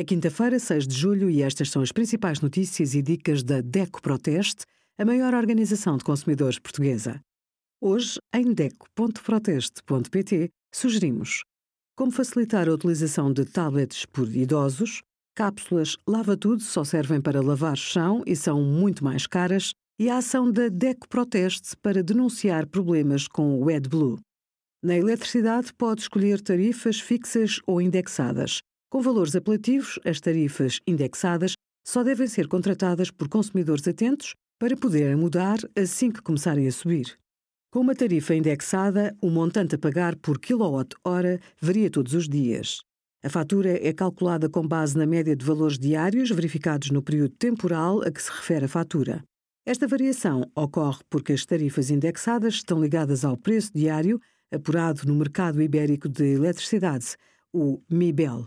É quinta-feira, 6 de julho, e estas são as principais notícias e dicas da DECO Proteste, a maior organização de consumidores portuguesa. Hoje, em DECO.proteste.pt, sugerimos como facilitar a utilização de tablets por idosos, cápsulas lava-tudo só servem para lavar chão e são muito mais caras, e a ação da DECO Proteste para denunciar problemas com o AdBlue. Na eletricidade, pode escolher tarifas fixas ou indexadas. Com valores apelativos, as tarifas indexadas só devem ser contratadas por consumidores atentos para poderem mudar assim que começarem a subir. Com uma tarifa indexada, o montante a pagar por quilowatt-hora varia todos os dias. A fatura é calculada com base na média de valores diários verificados no período temporal a que se refere a fatura. Esta variação ocorre porque as tarifas indexadas estão ligadas ao preço diário apurado no mercado ibérico de eletricidade, o MIBEL.